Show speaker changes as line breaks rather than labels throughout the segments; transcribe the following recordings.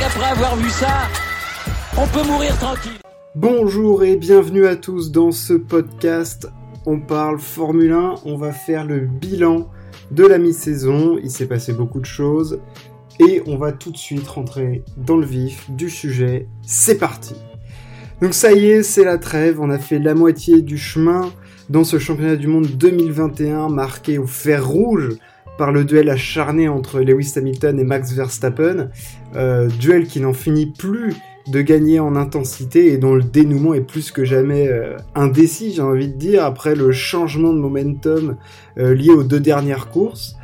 avoir vu ça, on peut mourir tranquille.
Bonjour et bienvenue à tous dans ce podcast. On parle Formule 1, on va faire le bilan de la mi-saison. Il s'est passé beaucoup de choses et on va tout de suite rentrer dans le vif du sujet. C'est parti. Donc ça y est, c'est la trêve, on a fait la moitié du chemin dans ce championnat du monde 2021 marqué au fer rouge par le duel acharné entre Lewis Hamilton et Max Verstappen, euh, duel qui n'en finit plus de gagner en intensité et dont le dénouement est plus que jamais euh, indécis, j'ai envie de dire, après le changement de momentum euh, lié aux deux dernières courses.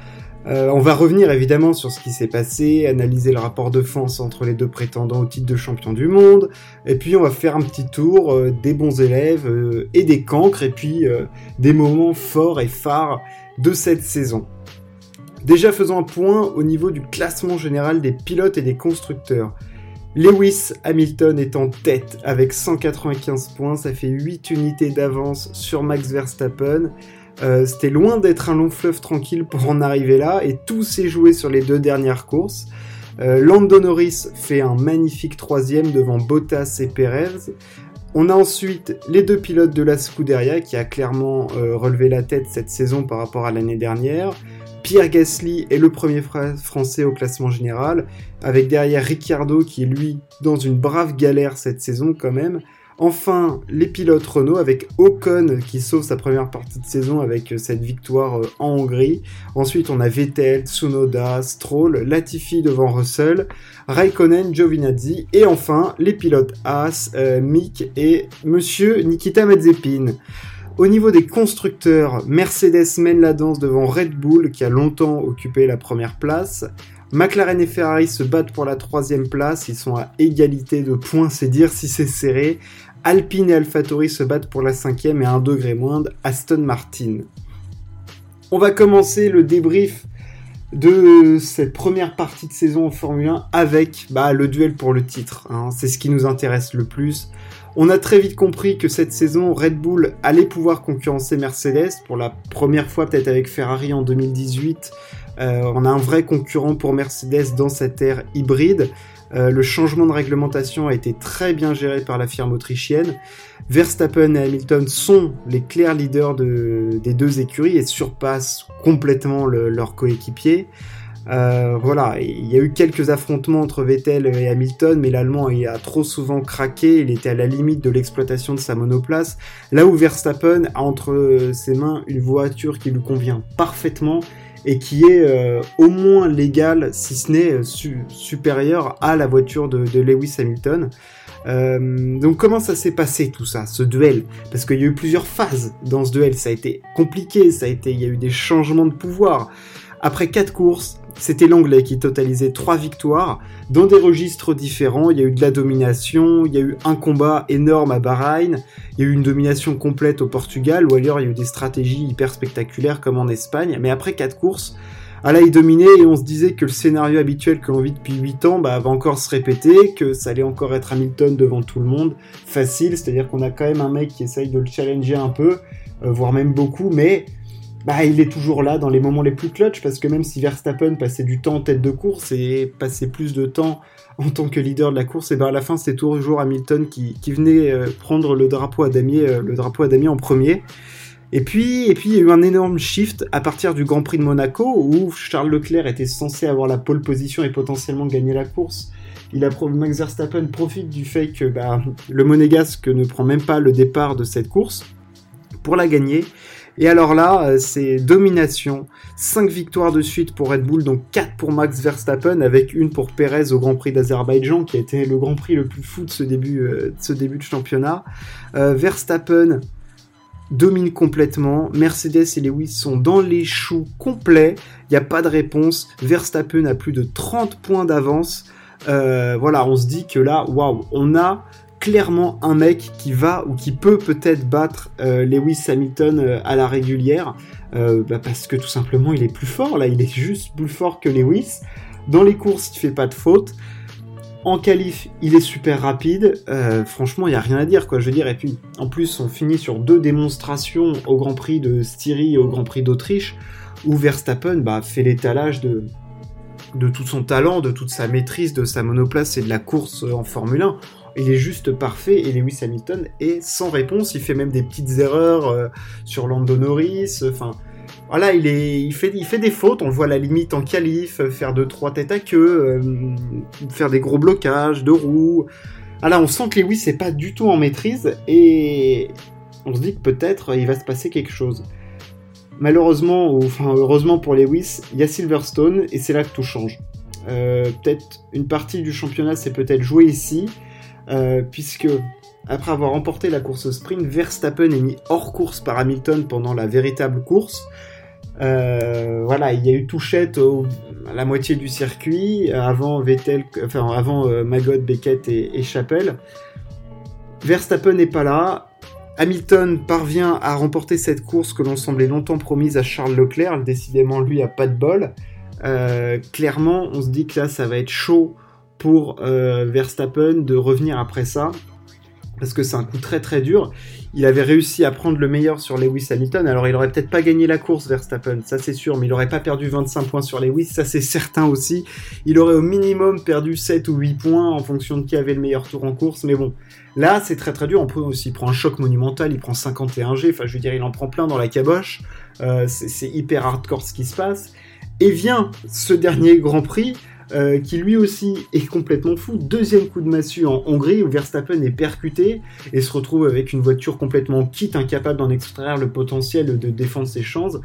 On va revenir évidemment sur ce qui s'est passé, analyser le rapport de force entre les deux prétendants au titre de champion du monde, et puis on va faire un petit tour des bons élèves et des cancres, et puis des moments forts et phares de cette saison. Déjà faisons un point au niveau du classement général des pilotes et des constructeurs. Lewis Hamilton est en tête avec 195 points, ça fait 8 unités d'avance sur Max Verstappen. Euh, c'était loin d'être un long fleuve tranquille pour en arriver là, et tout s'est joué sur les deux dernières courses. Euh, Lando Norris fait un magnifique troisième devant Bottas et Perez. On a ensuite les deux pilotes de la Scuderia qui a clairement euh, relevé la tête cette saison par rapport à l'année dernière. Pierre Gasly est le premier français au classement général, avec derrière Ricciardo qui est lui dans une brave galère cette saison quand même. Enfin, les pilotes Renault avec Ocon qui sauve sa première partie de saison avec euh, cette victoire euh, en Hongrie. Ensuite, on a Vettel, Tsunoda, Stroll, Latifi devant Russell, Raikkonen, Giovinazzi et enfin les pilotes Haas, euh, Mick et Monsieur Nikita Mazepin. Au niveau des constructeurs, Mercedes mène la danse devant Red Bull qui a longtemps occupé la première place. McLaren et Ferrari se battent pour la troisième place, ils sont à égalité de points, c'est dire si c'est serré. Alpine et AlphaTauri se battent pour la cinquième et un degré moindre, Aston Martin. On va commencer le débrief de cette première partie de saison en Formule 1 avec bah, le duel pour le titre. Hein. C'est ce qui nous intéresse le plus. On a très vite compris que cette saison, Red Bull allait pouvoir concurrencer Mercedes pour la première fois peut-être avec Ferrari en 2018. Euh, on a un vrai concurrent pour Mercedes dans cette ère hybride. Euh, le changement de réglementation a été très bien géré par la firme autrichienne. Verstappen et Hamilton sont les clairs leaders des deux écuries et surpassent complètement leurs coéquipiers. Euh, voilà, il y a eu quelques affrontements entre Vettel et Hamilton, mais l'Allemand a trop souvent craqué, il était à la limite de l'exploitation de sa monoplace, là où Verstappen a entre ses mains une voiture qui lui convient parfaitement et qui est euh, au moins légale, si ce n'est euh, supérieure à la voiture de, Lewis Hamilton. donc comment ça s'est passé tout ça, ce duel? Parce qu'il y a eu plusieurs phases dans ce duel, ça a été compliqué, ça a été, il y a eu des changements de pouvoir. Après quatre courses, c'était l'anglais qui totalisait trois victoires dans des registres différents. Il y a eu de la domination, il y a eu un combat énorme à Bahreïn, il y a eu une domination complète au Portugal, ou ailleurs il y a eu des stratégies hyper spectaculaires comme en Espagne. Mais après quatre courses, ah là, il dominait et on se disait que le scénario habituel que l'on vit depuis 8 ans bah, va encore se répéter, que ça allait encore être Hamilton devant tout le monde, facile, c'est-à-dire qu'on a quand même un mec qui essaye de le challenger un peu, euh, voire même beaucoup, mais bah, il est toujours là dans les moments les plus clutch parce que même si Verstappen passait du temps en tête de course et passait plus de temps en tant que leader de la course, et ben à la fin c'est toujours Hamilton qui, venait euh, prendre le drapeau à damier, euh, le drapeau à damier en premier. Et puis, et puis il y a eu un énorme shift à partir du Grand Prix de Monaco où Charles Leclerc était censé avoir la pole position et potentiellement gagner la course. Il a, Max Verstappen profite du fait que bah, le Monégasque ne prend même pas le départ de cette course pour la gagner. Et alors là, euh, c'est domination. 5 victoires de suite pour Red Bull, donc 4 pour Max Verstappen, avec une pour Perez au Grand Prix d'Azerbaïdjan, qui a été le Grand Prix le plus fou de ce début, euh, de, championnat. Euh, Verstappen domine complètement. Mercedes et Lewis sont dans les choux complets. Il n'y a pas de réponse. Verstappen a plus de 30 points d'avance. voilà, on se dit que là, waouh, on a clairement un mec qui va ou qui peut peut-être battre euh, Lewis Hamilton euh, à la régulière, euh, bah, parce que tout simplement il est plus fort, là il est juste plus fort que Lewis. Dans les courses il fait pas de faute. En qualif, il est super rapide. franchement, il y a rien à dire, quoi. Je veux dire, et puis, en plus, on finit sur deux démonstrations au Grand Prix de Styrie et au Grand Prix d'Autriche, où Verstappen bah, fait l'étalage de tout son talent, de toute sa maîtrise, de sa monoplace et de la course en Formule 1. Il est juste parfait et Lewis Hamilton est sans réponse. Il fait même des petites erreurs euh, sur Lando Norris. Enfin, voilà, il, fait, des fautes. On le voit à la limite en qualif, faire deux trois têtes à queue, euh, faire des gros blocages de roues. Voilà, on sent que Lewis n'est pas du tout en maîtrise et on se dit que peut-être il va se passer quelque chose. Malheureusement, ou enfin heureusement pour Lewis, il y a Silverstone et c'est là que tout change. Euh, peut-être une partie du championnat s'est peut-être jouée ici, euh, puisque après avoir remporté la course au sprint, Verstappen est mis hors course par Hamilton pendant la véritable course. Euh, voilà, il y a eu touchette à la moitié du circuit avant Vettel, enfin avant Magot, Beckett et, et Chapelle. Verstappen n'est pas là. Hamilton parvient à remporter cette course que l'on semblait longtemps promise à Charles Leclerc. Décidément, lui a pas de bol. Euh, clairement, on se dit que là, ça va être chaud pour euh, Verstappen de revenir après ça. Parce que c'est un coup très très dur. Il avait réussi à prendre le meilleur sur Lewis Hamilton. Alors il aurait peut-être pas gagné la course Verstappen, ça c'est sûr, mais il aurait pas perdu 25 points sur Lewis, ça c'est certain aussi. Il aurait au minimum perdu 7 ou 8 points en fonction de qui avait le meilleur tour en course, mais bon, là c'est très très dur. On peut aussi prend un choc monumental, il prend 51 G, enfin je veux dire il en prend plein dans la caboche. Euh, c'est hyper hardcore ce qui se passe. Et vient ce dernier Grand Prix, euh, qui lui aussi est complètement fou. Deuxième coup de massue en Hongrie, où Verstappen est percuté et se retrouve avec une voiture complètement quitte, incapable d'en extraire le potentiel de défendre ses chances.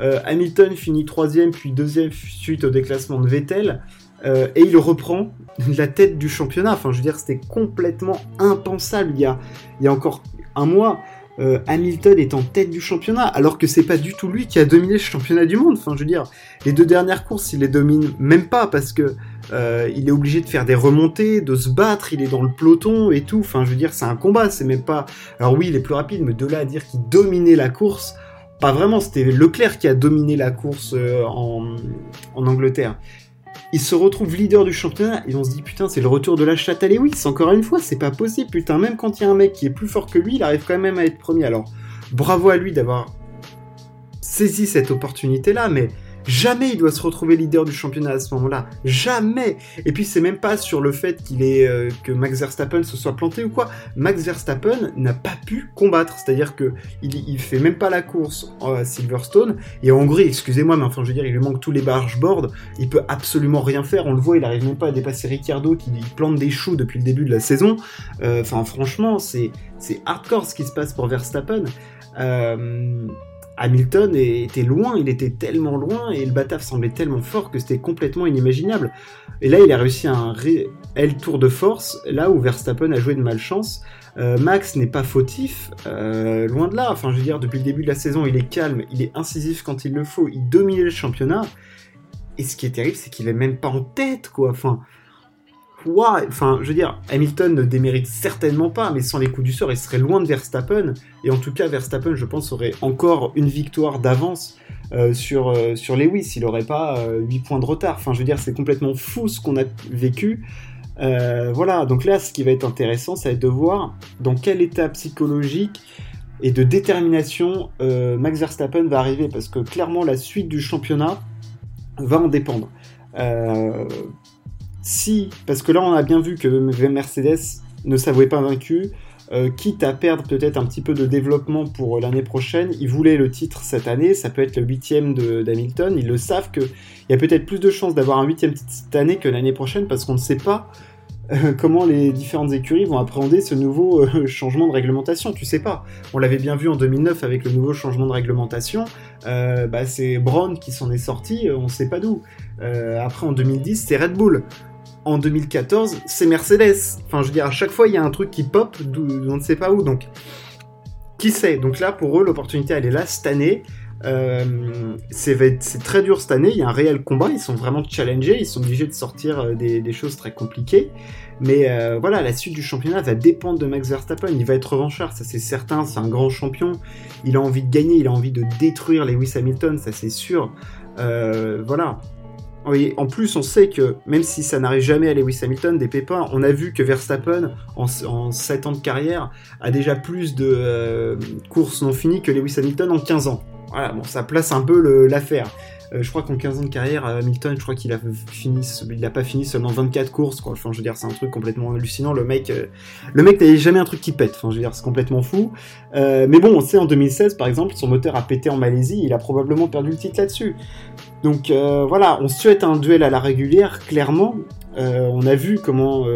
Euh, Hamilton finit troisième, puis deuxième suite au déclassement de Vettel. Euh, et il reprend la tête du championnat. Enfin, je veux dire, c'était complètement impensable il y a, il y a encore un mois. Euh, Hamilton est en tête du championnat, alors que c'est pas du tout lui qui a dominé le championnat du monde. Enfin, je veux dire, les deux dernières courses, il les domine même pas parce que euh, il est obligé de faire des remontées, de se battre, il est dans le peloton et tout. Enfin, je veux dire, c'est un combat, c'est même pas. Alors oui, il est plus rapide, mais de là à dire qu'il dominait la course, pas vraiment. C'était Leclerc qui a dominé la course euh, en, en Angleterre il se retrouve leader du championnat et on se dit putain c'est le retour de la chatte à encore une fois c'est pas possible putain. Même quand il y a un mec qui est plus fort que lui il arrive quand même à être premier. Alors bravo à lui d'avoir saisi cette opportunité là mais Jamais il doit se retrouver leader du championnat à ce moment-là. Jamais. Et puis c'est même pas sur le fait qu'il est euh, que Max Verstappen se soit planté ou quoi. Max Verstappen n'a pas pu combattre. C'est-à-dire que il, fait même pas la course à Silverstone et en Hongrie. Excusez-moi, mais enfin je veux dire, il lui manque tous les bargeboards. Il peut absolument rien faire. On le voit, il arrive même pas à dépasser Ricciardo qui plante des choux depuis le début de la saison. Euh, enfin franchement, c'est c'est hardcore ce qui se passe pour Verstappen. Euh, Hamilton était loin, il était tellement loin et le Bataf semblait tellement fort que c'était complètement inimaginable. Et là, il a réussi un réel tour de force, là où Verstappen a joué de malchance. Euh, Max n'est pas fautif, euh, loin de là. Enfin, je veux dire, depuis le début de la saison, il est calme, il est incisif quand il le faut, il domine le championnat. Et ce qui est terrible, c'est qu'il est même pas en tête, quoi. Enfin, Enfin, je veux dire, Hamilton ne démérite certainement pas, mais sans les coups du sort, il serait loin de Verstappen. Et en tout cas, Verstappen, je pense, aurait encore une victoire d'avance euh, sur, euh, sur Lewis. Il n'aurait pas 8 euh, points de retard. Enfin, je veux dire, c'est complètement fou ce qu'on a vécu. voilà, donc là, ce qui va être intéressant, ça va être de voir dans quel état psychologique et de détermination Max Verstappen va arriver, parce que clairement, la suite du championnat va en dépendre. Si, parce que là on a bien vu que Mercedes ne s'avouait pas vaincu, euh, quitte à perdre peut-être un petit peu de développement pour l'année prochaine, ils voulaient le titre cette année, ça peut être le huitième d'Hamilton, ils le savent qu'il y a peut-être plus de chances d'avoir un huitième cette année que l'année prochaine parce qu'on ne sait pas euh, comment les différentes écuries vont appréhender ce nouveau euh, changement de réglementation. Tu sais pas. On l'avait bien vu en 2009 avec le nouveau changement de réglementation. bah, c'est Brown qui s'en est sorti, on ne sait pas d'où. après en 2010, c'est Red Bull en 2014, c'est Mercedes. Enfin, je veux dire, à chaque fois, il y a un truc qui pop, on ne sait pas où. Donc, qui sait? Donc là, pour eux, l'opportunité, elle est là cette année. Euh, c'est très dur cette année, il y a un réel combat, ils sont vraiment challengés, ils sont obligés de sortir euh, des, choses très compliquées. Mais euh, voilà, la suite du championnat va dépendre de Max Verstappen, il va être revanchard, ça c'est certain, c'est un grand champion, il a envie de gagner, il a envie de détruire Lewis Hamilton, ça c'est sûr. voilà, en plus, on sait que même si ça n'arrive jamais à Lewis Hamilton, des pépins, on a vu que Verstappen, en, en 7 ans de carrière, a déjà plus de euh, courses non finies que Lewis Hamilton en 15 ans. Voilà, bon, ça place un peu l'affaire. Euh, je crois qu'en 15 ans de carrière, Hamilton, je crois qu'il a fini, il a pas fini seulement 24 courses. Enfin, je veux dire, c'est un truc complètement hallucinant. Le mec, le mec n'avait jamais un truc qui pète. Enfin, je veux dire, c'est complètement fou. mais bon, on sait en 2016, par exemple, son moteur a pété en Malaisie, il a probablement perdu le titre là-dessus. Donc voilà, on souhaite un duel à la régulière, clairement. on a vu comment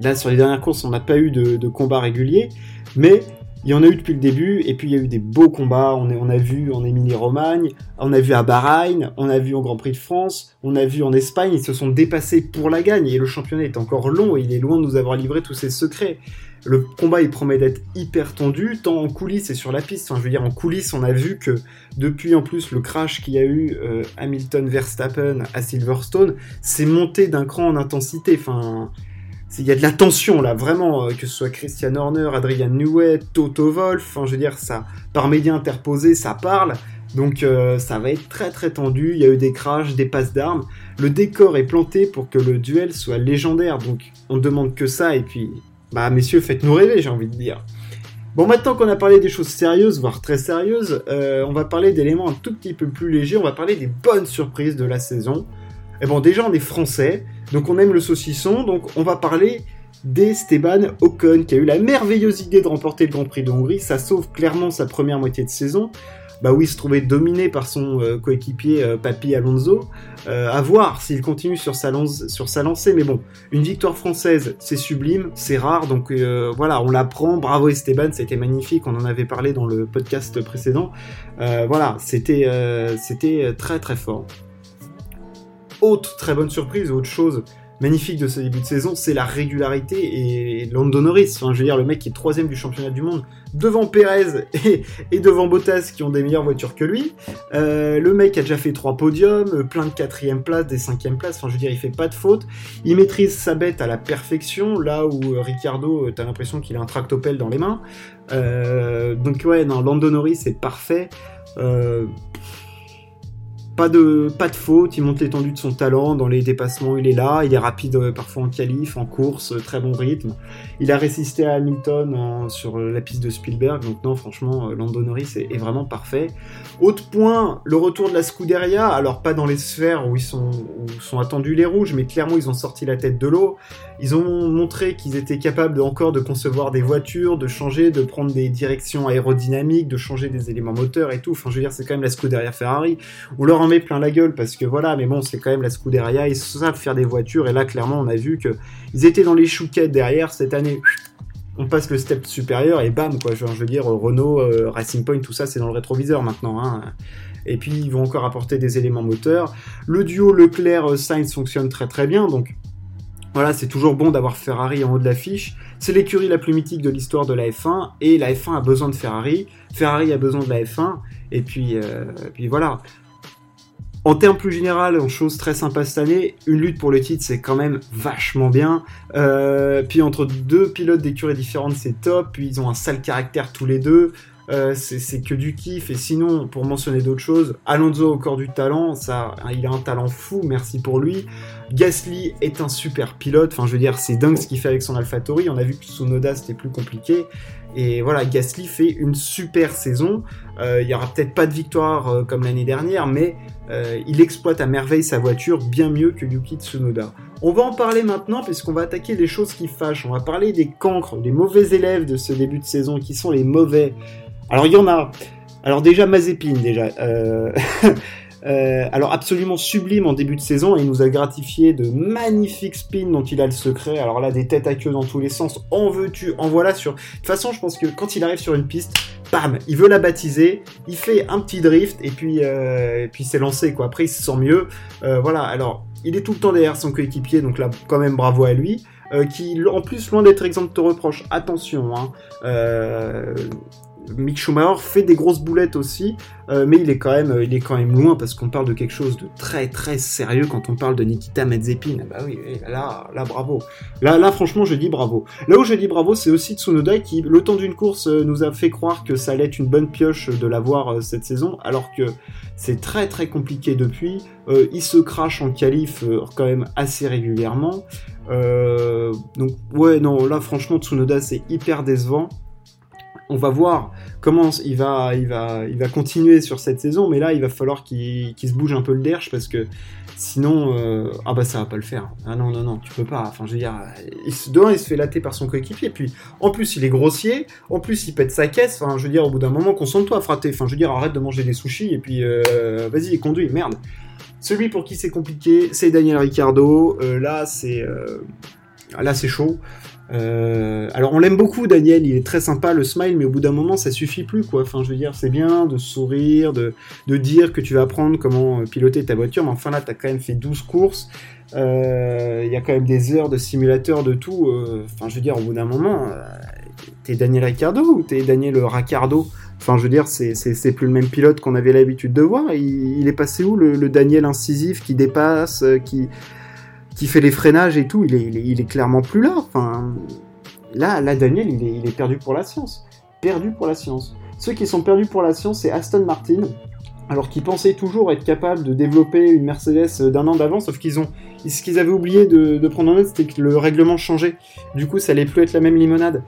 Là, sur les dernières courses, on n'a pas eu de, combat régulier, mais il y en a eu depuis le début, et puis il y a eu des beaux combats. On, on a vu en Émilie-Romagne, on a vu à Bahreïn, on a vu au Grand Prix de France, on a vu en Espagne. Ils se sont dépassés pour la gagne, et le championnat est encore long, et il est loin de nous avoir livré tous ses secrets. Le combat, il promet d'être hyper tendu, tant en coulisses et sur la piste. Enfin, je veux dire, en coulisses, on a vu que depuis en plus le crash qu'il y a eu euh, Hamilton-Verstappen à Silverstone, c'est monté d'un cran en intensité. Enfin, il y a de la tension là, vraiment, euh, que ce soit Christian Horner, Adrian Newey, Toto Wolf, enfin je veux dire, ça, par médias interposés, ça parle, donc euh, ça va être très très tendu, il y a eu des crashs, des passes d'armes, le décor est planté pour que le duel soit légendaire, donc on demande que ça, et puis, bah messieurs, faites-nous rêver, j'ai envie de dire. Bon, maintenant qu'on a parlé des choses sérieuses, voire très sérieuses, euh, on va parler d'éléments un tout petit peu plus légers, on va parler des bonnes surprises de la saison. Et bon, déjà on est français, donc on aime le saucisson, donc on va parler d'Esteban Ocon, qui a eu la merveilleuse idée de remporter le Grand Prix de Hongrie. Ça sauve clairement sa première moitié de saison. Bah oui, se trouvait dominé par son euh, coéquipier euh, Papi Alonso. Euh, à voir s'il continue sur sa, lancée. Mais bon, une victoire française, c'est sublime, c'est rare. Donc voilà, on l'apprend. Bravo Esteban, été magnifique. On en avait parlé dans le podcast précédent. voilà, c'était c'était très très fort. Autre très bonne surprise, autre chose magnifique de ce début de saison, c'est la régularité et Lando Norris. Enfin, je veux dire, le mec qui est troisième du championnat du monde, devant Perez et, devant Bottas qui ont des meilleures voitures que lui. Euh, le mec a déjà fait trois podiums, plein de quatrième places, des cinquième places. Enfin, je veux dire, il fait pas de faute. Il maîtrise sa bête à la perfection, là où euh, Ricardo, euh, t'as l'impression qu'il a un tractopelle dans les mains. donc ouais, non, Lando Norris c'est parfait. Pas de, pas de faute, il monte l'étendue de son talent, dans les dépassements il est là, il est rapide euh, parfois en qualif, en course, euh, très bon rythme. Il a résisté à Hamilton sur euh, la piste de Spielberg, donc non franchement Lando Norris est, est, vraiment parfait. Autre point, le retour de la Scuderia, alors pas dans les sphères où ils sont, où sont attendus les rouges, mais clairement ils ont sorti la tête de l'eau. Ils ont montré qu'ils étaient capables encore de concevoir des voitures, de changer, de prendre des directions aérodynamiques, de changer des éléments moteurs et tout. Enfin, je veux dire, c'est quand même la Scuderia Ferrari. On leur en plein la gueule parce que voilà, mais bon, c'est quand même la Scuderia. Ils savent faire des voitures et là, clairement, on a vu que ils étaient dans les chouquettes derrière cette année. On passe le step supérieur et bam, quoi. je veux dire, Renault, euh, Racing Point, tout ça, c'est dans le rétroviseur maintenant. Hein. Et puis, ils vont encore apporter des éléments moteurs. Le duo Leclerc-Sainz fonctionne très très bien, donc voilà, c'est toujours bon d'avoir Ferrari en haut de l'affiche. C'est l'écurie la plus mythique de l'histoire de la F1 et la F1 a besoin de Ferrari. Ferrari a besoin de la F1 et puis, euh, puis voilà. En termes plus général, en chose très sympa cette année, une lutte pour le titre, c'est quand même vachement bien. Euh, puis entre deux pilotes d'écuries différentes, c'est top. Puis ils ont un sale caractère tous les deux. Euh, c'est que du kiff. Et sinon, pour mentionner d'autres choses, Alonso au corps du talent, ça, il a un talent fou, merci pour lui. Gasly est un super pilote. Enfin, je veux dire, c'est dingue ce qu'il fait avec son AlphaTauri. On a vu que Sonoda c'était plus compliqué. Et voilà, Gasly fait une super saison. Euh, il y aura peut-être pas de victoire euh, comme l'année dernière, mais il exploite à merveille sa voiture bien mieux que Yuki Tsunoda. On va en parler maintenant puisqu'on va attaquer des choses qui fâchent. On va parler des cancres, des mauvais élèves de ce début de saison, qui sont les mauvais. Alors il y en a. Alors déjà Mazepin déjà. Euh, euh, alors absolument sublime en début de saison, il nous a gratifié de magnifiques spins dont il a le secret. Alors là, des têtes à queue dans tous les sens. En veux-tu En voilà sur. De toute façon, je pense que quand il arrive sur une piste, bam, il veut la baptiser, il fait un petit drift et puis euh, et puis c'est lancé quoi. Après, il se sent mieux. voilà. Alors, il est tout le temps derrière son coéquipier, donc là, quand même bravo à lui. qui, en plus, loin d'être exempt de reproches, attention, hein, Mick Schumacher fait des grosses boulettes aussi, euh, mais il est quand même, il est quand même loin parce qu'on parle de quelque chose de très très sérieux quand on parle de Nikita Mazepin. bah oui, là, là, bravo. Là, là, franchement, je dis bravo. Là où je dis bravo, c'est aussi Tsunoda qui, le temps d'une course, euh, nous a fait croire que ça allait être une bonne pioche de l'avoir euh, cette saison, alors que c'est très très compliqué depuis. il se crache en qualif quand même assez régulièrement. donc ouais, non, là, franchement, Tsunoda, c'est hyper décevant. On va voir comment il va, continuer sur cette saison, mais là, il va falloir qu'il se bouge un peu le derche parce que sinon, euh, ah bah ça va pas le faire. Ah non, non, non, tu peux pas. Enfin, je veux dire, il se, il se fait latter par son coéquipier, puis en plus, il est grossier, en plus, il pète sa caisse. Enfin, je veux dire, au bout d'un moment, concentre-toi, frater. Enfin, je veux dire, arrête de manger des sushis et puis euh, vas-y, conduis, merde. Celui pour qui c'est compliqué, c'est Daniel Ricciardo. Euh, là, c'est là, c'est chaud. Euh, alors on l'aime beaucoup Daniel, il est très sympa le smile, mais au bout d'un moment ça suffit plus quoi. Enfin je veux dire c'est bien de sourire, de, de, dire que tu vas apprendre comment euh, piloter ta voiture, mais enfin là t'as quand même fait 12 courses, euh, il y a quand même des heures de simulateur de tout. Enfin je veux dire au bout d'un moment t'es Daniel Ricciardo ou t'es Daniel Ricciardo? Enfin, je veux dire, c'est plus le même pilote qu'on avait l'habitude de voir. Il, est passé où le, le, Daniel incisif qui dépasse, qui, qui fait les freinages et tout, il est, clairement plus là. Enfin, là, là, Daniel, il est, perdu pour la science. Perdu pour la science. Ceux qui sont perdus pour la science, c'est Aston Martin. Alors qu'ils pensaient toujours être capables de développer une Mercedes d'un an d'avance, sauf qu'ils ont, ce qu'ils avaient oublié de, de prendre en note, c'était que le règlement changeait. Du coup, ça allait plus être la même limonade.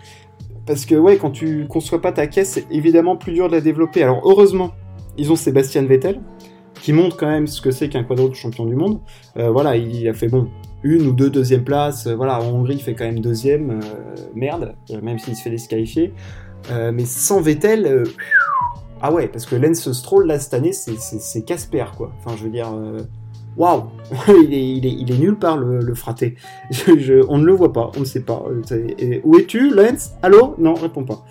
Parce que ouais, quand tu conçois pas ta caisse, c'est évidemment plus dur de la développer. Alors heureusement, ils ont Sébastien Vettel, qui montre quand même ce que c'est qu'un quadruple champion du monde. Euh, voilà, il a fait bon une ou deux deuxième places. Euh, voilà, en Hongrie, il fait quand même deuxième. Euh, merde, même s'il se fait disqualifier. mais sans Vettel, ah ouais, parce que Lance Stroll là cette année, c'est Casper quoi. Enfin, je veux dire, waouh, il, est, il, il est nulle part le, fraté. on ne le voit pas, on ne sait pas. où es-tu, Lance? Allô? Non, réponds pas.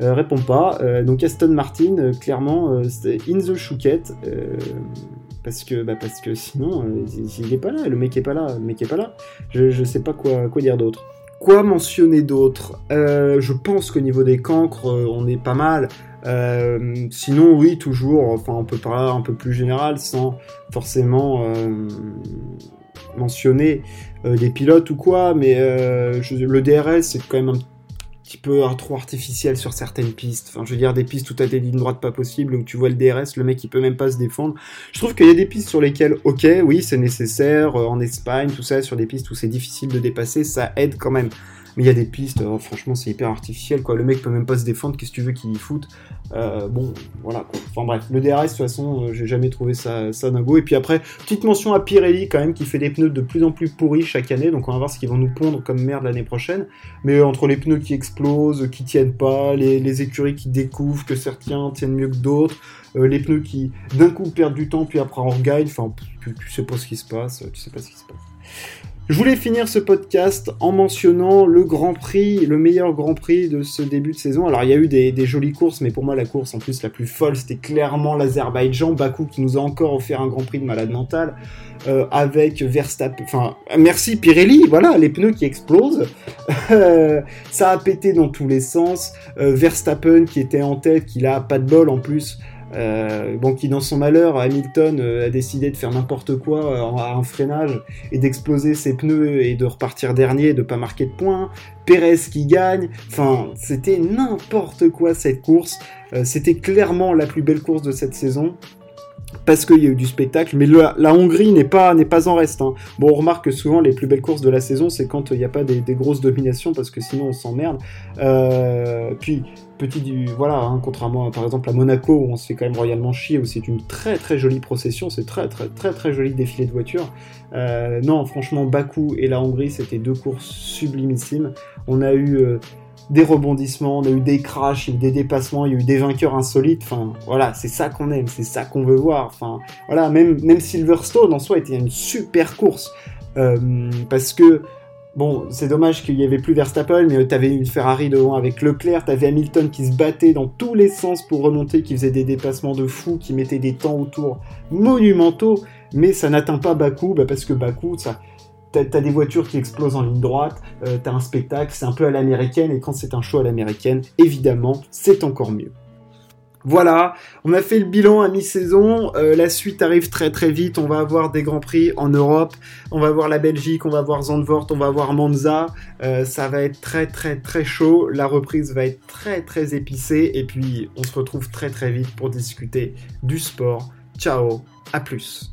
Euh, répond pas. Euh, donc Aston Martin, euh, clairement, c'est in the chouquette. parce que, bah, parce que sinon, il, est pas là, le mec est pas là, le mec est pas là. Je, je sais pas quoi, quoi dire d'autre. Quoi mentionner d'autre? Je pense qu'au niveau des cancres, on est pas mal. sinon, oui, toujours, enfin, on peut parler un peu plus général sans forcément mentionner des pilotes ou quoi, mais le DRS, c'est quand même un petit peu trop artificiel sur certaines pistes. Enfin, je veux dire, des pistes où t'as des lignes droites pas possibles, où tu vois le DRS, le mec il peut même pas se défendre. Je trouve qu'il y a des pistes sur lesquelles, ok, oui, c'est nécessaire, euh, en Espagne, tout ça, sur des pistes où c'est difficile de dépasser, ça aide quand même. Mais il y a des pistes, oh, franchement, c'est hyper artificiel, quoi. Le mec peut même pas se défendre, qu'est-ce que tu veux qu'il y foute? Euh, Bon, voilà. Enfin bref, le DRS, de toute façon, euh, j'ai jamais trouvé ça, ça dingo. Et puis après, petite mention à Pirelli, quand même, qui fait des pneus de plus en plus pourris chaque année, donc on va voir ce qu'ils vont nous pondre comme merde l'année prochaine. Mais entre les pneus qui explosent, qui tiennent pas, les, écuries qui découvrent que certains tiennent mieux que d'autres, euh, les pneus qui d'un coup perdent du temps, puis après on regagne, enfin, tu sais pas ce qui se passe, tu sais pas ce qui se passe. Je voulais finir ce podcast en mentionnant le Grand Prix, le meilleur Grand Prix de ce début de saison. Alors il y a eu des, jolies courses, mais pour moi la course en plus la plus folle, c'était clairement l'Azerbaïdjan, Bakou qui nous a encore offert un Grand Prix de malade mental. Euh, avec Verstappen, enfin merci Pirelli, voilà les pneus qui explosent, ça a pété dans tous les sens, euh, Verstappen qui était en tête, qui a pas de bol en plus, euh, bon, qui dans son malheur, Hamilton euh, a décidé de faire n'importe quoi euh, à un freinage et d'exploser ses pneus et de repartir dernier, de pas marquer de points. Perez qui gagne. Enfin, c'était n'importe quoi cette course. c'était clairement la plus belle course de cette saison parce qu'il y a eu du spectacle, mais la Hongrie n'est pas, n'est pas en reste. Hein. Bon, on remarque que souvent les plus belles courses de la saison, c'est quand il n'y a pas des, grosses dominations, parce que sinon on s'emmerde. Euh, puis, petit du. Voilà, hein, contrairement par exemple à Monaco, où on se fait quand même royalement chier, où c'est une très très jolie procession, c'est très très très très joli défilé de voitures. Euh, non, franchement, Bakou et la Hongrie, c'était deux courses sublimissimes. On a eu. Euh, des rebondissements, on a eu des crashs, il y a des dépassements, il y a eu des vainqueurs insolites. Enfin, voilà, c'est ça qu'on aime, c'est ça qu'on veut voir. Enfin, voilà, même, même Silverstone en soi était une super course. Euh, parce que, bon, c'est dommage qu'il y avait plus Verstappen, mais tu avais une Ferrari devant avec Leclerc, tu avais Hamilton qui se battait dans tous les sens pour remonter, qui faisait des dépassements de fou, qui mettait des temps autour monumentaux, mais ça n'atteint pas Bakou, bah parce que Bakou, T'as as des voitures qui explosent en ligne droite, euh, t'as un spectacle, c'est un peu à l'américaine, et quand c'est un show à l'américaine, évidemment, c'est encore mieux. Voilà, on a fait le bilan à mi-saison, euh, la suite arrive très très vite, on va avoir des grands prix en Europe, on va voir la Belgique, on va voir Zandvoort, on va voir Monza, euh, ça va être très très très chaud, la reprise va être très très épicée, et puis on se retrouve très très vite pour discuter du sport. Ciao, à plus